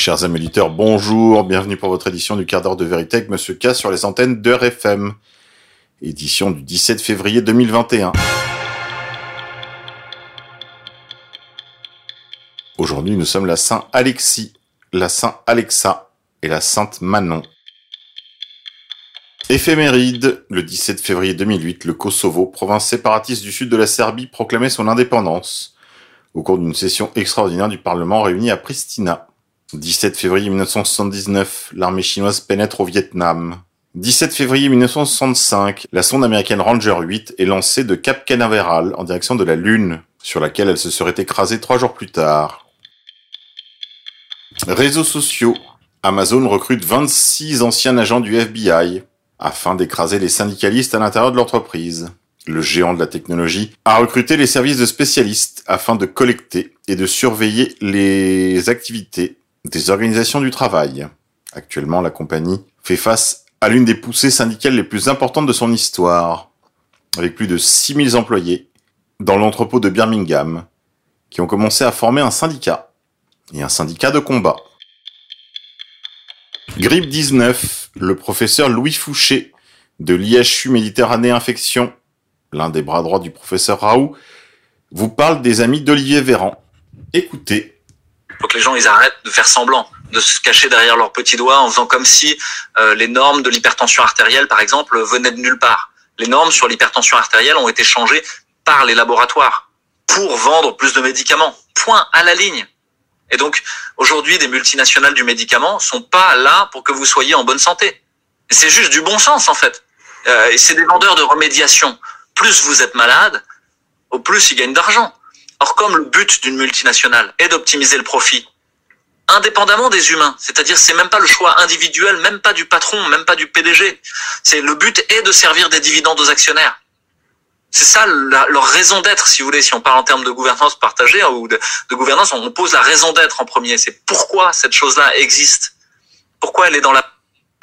Chers amis auditeurs, bonjour, bienvenue pour votre édition du quart d'heure de vérité avec Monsieur K sur les antennes de RFM. Édition du 17 février 2021. Aujourd'hui, nous sommes la Saint Alexis, la Saint Alexa et la Sainte Manon. Éphéméride, le 17 février 2008, le Kosovo, province séparatiste du sud de la Serbie, proclamait son indépendance au cours d'une session extraordinaire du Parlement réuni à Pristina. 17 février 1979, l'armée chinoise pénètre au Vietnam. 17 février 1965, la sonde américaine Ranger 8 est lancée de Cap Canaveral en direction de la Lune, sur laquelle elle se serait écrasée trois jours plus tard. Réseaux sociaux. Amazon recrute 26 anciens agents du FBI afin d'écraser les syndicalistes à l'intérieur de l'entreprise. Le géant de la technologie a recruté les services de spécialistes afin de collecter et de surveiller les activités des organisations du travail. Actuellement, la compagnie fait face à l'une des poussées syndicales les plus importantes de son histoire, avec plus de 6000 employés dans l'entrepôt de Birmingham, qui ont commencé à former un syndicat, et un syndicat de combat. Grippe 19, le professeur Louis Fouché de l'IHU Méditerranée Infection, l'un des bras droits du professeur Raoult, vous parle des amis d'Olivier Véran. Écoutez. Faut que les gens ils arrêtent de faire semblant, de se cacher derrière leurs petits doigts en faisant comme si euh, les normes de l'hypertension artérielle, par exemple, venaient de nulle part. Les normes sur l'hypertension artérielle ont été changées par les laboratoires pour vendre plus de médicaments. Point à la ligne. Et donc, aujourd'hui, des multinationales du médicament sont pas là pour que vous soyez en bonne santé. C'est juste du bon sens, en fait. Euh, et c'est des vendeurs de remédiation. Plus vous êtes malade, au plus ils gagnent d'argent. Or, comme le but d'une multinationale est d'optimiser le profit, indépendamment des humains, c'est-à-dire c'est même pas le choix individuel, même pas du patron, même pas du PDG. C'est le but est de servir des dividendes aux actionnaires. C'est ça leur raison d'être, si vous voulez. Si on parle en termes de gouvernance partagée ou de, gouvernance, on pose la raison d'être en premier. C'est pourquoi cette chose-là existe. Pourquoi elle est dans la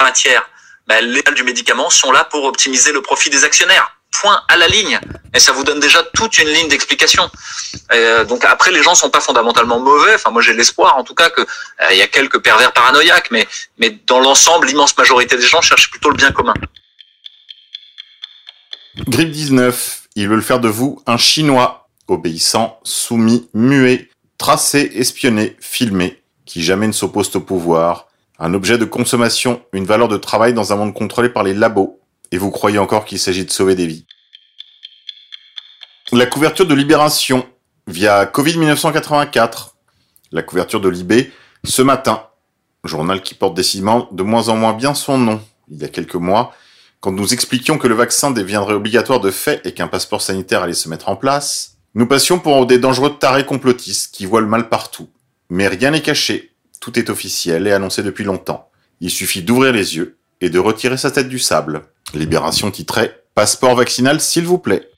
matière? Ben, Les du médicament sont là pour optimiser le profit des actionnaires. Point à la ligne. Et ça vous donne déjà toute une ligne d'explication. Euh, donc après, les gens sont pas fondamentalement mauvais. Enfin, moi j'ai l'espoir, en tout cas, que euh, il y a quelques pervers paranoïaques, mais mais dans l'ensemble, l'immense majorité des gens cherchent plutôt le bien commun. Grippe 19, ils veulent faire de vous un Chinois, obéissant, soumis, muet, tracé, espionné, filmé, qui jamais ne s'oppose au pouvoir, un objet de consommation, une valeur de travail dans un monde contrôlé par les labos, et vous croyez encore qu'il s'agit de sauver des vies. La couverture de Libération, via Covid 1984, la couverture de Libé, ce matin, journal qui porte décidément de moins en moins bien son nom. Il y a quelques mois, quand nous expliquions que le vaccin deviendrait obligatoire de fait et qu'un passeport sanitaire allait se mettre en place, nous passions pour des dangereux tarés complotistes qui voient le mal partout. Mais rien n'est caché, tout est officiel et annoncé depuis longtemps. Il suffit d'ouvrir les yeux et de retirer sa tête du sable. Libération titrait Passeport vaccinal s'il vous plaît.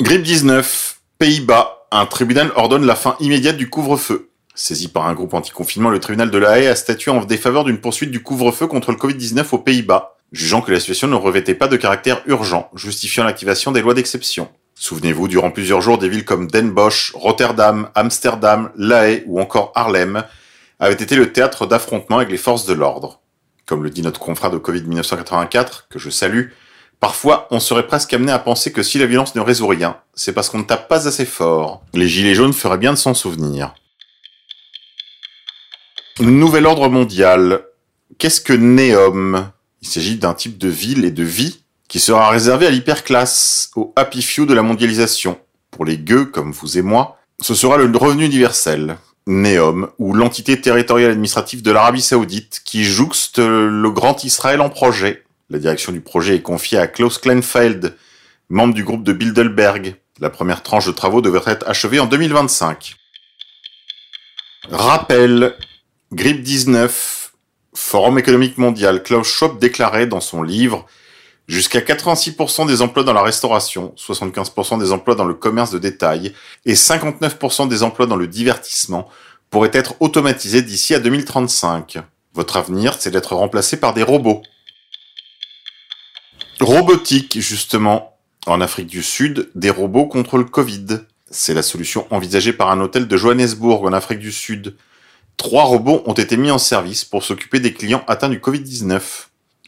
Grippe 19. Pays-Bas. Un tribunal ordonne la fin immédiate du couvre-feu. Saisi par un groupe anti-confinement, le tribunal de La Haye a statué en défaveur d'une poursuite du couvre-feu contre le Covid-19 aux Pays-Bas, jugeant que la situation ne revêtait pas de caractère urgent, justifiant l'activation des lois d'exception. Souvenez-vous, durant plusieurs jours, des villes comme Den Bosch, Rotterdam, Amsterdam, La Haye ou encore Harlem avaient été le théâtre d'affrontements avec les forces de l'ordre. Comme le dit notre confrère de Covid 1984, que je salue, parfois on serait presque amené à penser que si la violence ne résout rien, c'est parce qu'on ne tape pas assez fort. Les gilets jaunes feraient bien de s'en souvenir. Nouvel ordre mondial. Qu'est-ce que Neom Il s'agit d'un type de ville et de vie qui sera réservé à l'hyperclasse, au happy few de la mondialisation. Pour les gueux, comme vous et moi, ce sera le revenu universel. Neom, ou l'entité territoriale administrative de l'Arabie Saoudite, qui jouxte le Grand Israël en projet. La direction du projet est confiée à Klaus Kleinfeld, membre du groupe de Bilderberg. La première tranche de travaux devrait être achevée en 2025. Rappel, Grippe 19, Forum économique mondial, Klaus Schwab déclarait dans son livre Jusqu'à 86% des emplois dans la restauration, 75% des emplois dans le commerce de détail et 59% des emplois dans le divertissement pourraient être automatisés d'ici à 2035. Votre avenir, c'est d'être remplacé par des robots. Robotique, justement. En Afrique du Sud, des robots contre le Covid. C'est la solution envisagée par un hôtel de Johannesburg en Afrique du Sud Trois robots ont été mis en service pour s'occuper des clients atteints du Covid-19.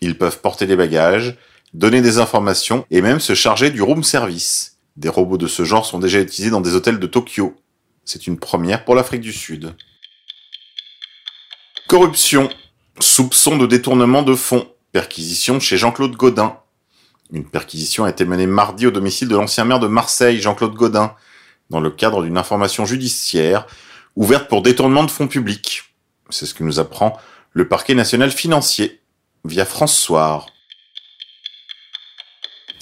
Ils peuvent porter des bagages, donner des informations et même se charger du room service. Des robots de ce genre sont déjà utilisés dans des hôtels de Tokyo. C'est une première pour l'Afrique du Sud. Corruption. Soupçon de détournement de fonds. Perquisition chez Jean-Claude Godin. Une perquisition a été menée mardi au domicile de l'ancien maire de Marseille, Jean-Claude Godin, dans le cadre d'une information judiciaire ouverte pour détournement de fonds publics. C'est ce que nous apprend le parquet national financier via France Soir.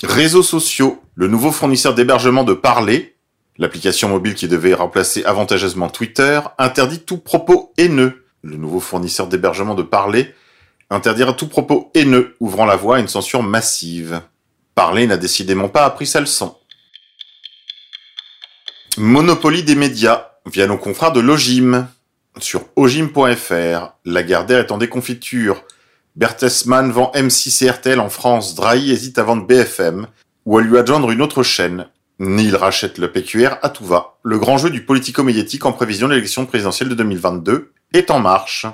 Réseaux sociaux. Le nouveau fournisseur d'hébergement de Parler, l'application mobile qui devait remplacer avantageusement Twitter, interdit tout propos haineux. Le nouveau fournisseur d'hébergement de Parler interdira tout propos haineux, ouvrant la voie à une censure massive. Parler n'a décidément pas appris sa leçon. Monopoly des médias via nos confrères de Logim. Sur ogim.fr, Lagardère est en déconfiture. Bertelsmann vend M6 et RTL en France. Drahi hésite à vendre BFM ou à lui adjoindre une autre chaîne. Neil rachète le PQR à tout va. Le grand jeu du politico-médiatique en prévision de l'élection présidentielle de 2022 est en marche.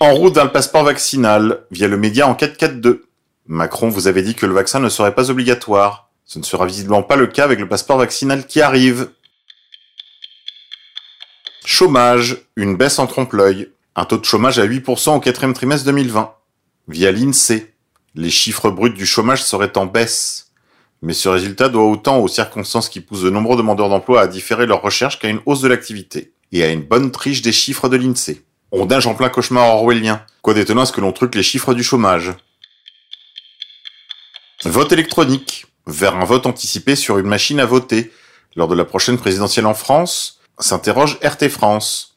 En route le passeport vaccinal, via le média en 442. Macron vous avait dit que le vaccin ne serait pas obligatoire. Ce ne sera visiblement pas le cas avec le passeport vaccinal qui arrive. Chômage, une baisse en trompe-l'œil. Un taux de chômage à 8% au quatrième trimestre 2020. Via l'INSEE, les chiffres bruts du chômage seraient en baisse. Mais ce résultat doit autant aux circonstances qui poussent de nombreux demandeurs d'emploi à différer leur recherche qu'à une hausse de l'activité. Et à une bonne triche des chiffres de l'INSEE. Rondage en plein cauchemar orwellien. Quoi d'étonnant à ce que l'on truque les chiffres du chômage. Vote électronique vers un vote anticipé sur une machine à voter lors de la prochaine présidentielle en France, s'interroge RT France.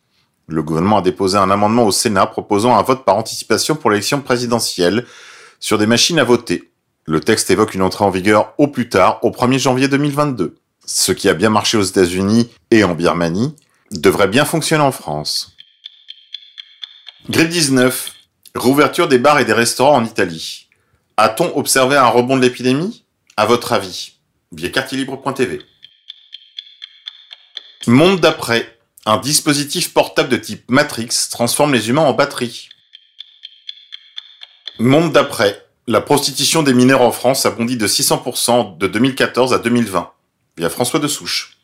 Le gouvernement a déposé un amendement au Sénat proposant un vote par anticipation pour l'élection présidentielle sur des machines à voter. Le texte évoque une entrée en vigueur au plus tard, au 1er janvier 2022. Ce qui a bien marché aux États-Unis et en Birmanie devrait bien fonctionner en France. Grippe 19. Rouverture des bars et des restaurants en Italie. A-t-on observé un rebond de l'épidémie? À votre avis? Via quartierlibre.tv. Monde d'après. Un dispositif portable de type Matrix transforme les humains en batterie. Monde d'après. La prostitution des mineurs en France a bondi de 600% de 2014 à 2020. Via François de Souche.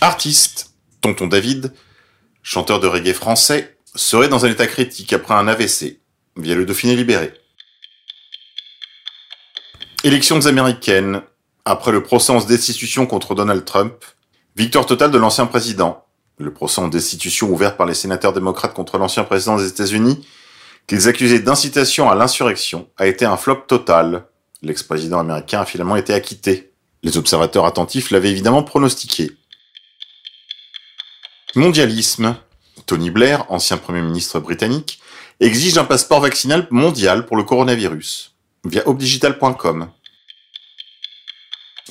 Artiste. Tonton David, chanteur de reggae français, serait dans un état critique après un AVC. Via le Dauphiné libéré. Élections américaines. Après le procès en destitution contre Donald Trump, victoire totale de l'ancien président. Le procès en destitution ouvert par les sénateurs démocrates contre l'ancien président des États-Unis, qu'ils accusaient d'incitation à l'insurrection, a été un flop total. L'ex-président américain a finalement été acquitté. Les observateurs attentifs l'avaient évidemment pronostiqué. Mondialisme. Tony Blair, ancien Premier ministre britannique, exige un passeport vaccinal mondial pour le coronavirus via opdigital.com.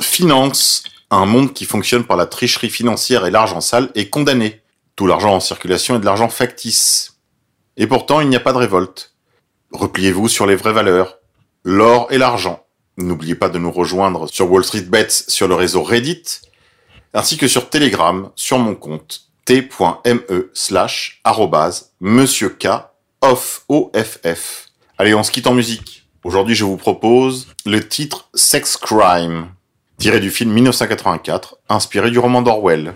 Finance, un monde qui fonctionne par la tricherie financière et l'argent sale, est condamné. Tout l'argent en circulation est de l'argent factice. Et pourtant, il n'y a pas de révolte. Repliez-vous sur les vraies valeurs, l'or et l'argent. N'oubliez pas de nous rejoindre sur Wall Street Bets sur le réseau Reddit, ainsi que sur Telegram sur mon compte t.me slash monsieur K off OFF. Allez, on se quitte en musique. Aujourd'hui, je vous propose le titre Sex Crime, tiré du film 1984, inspiré du roman d'Orwell.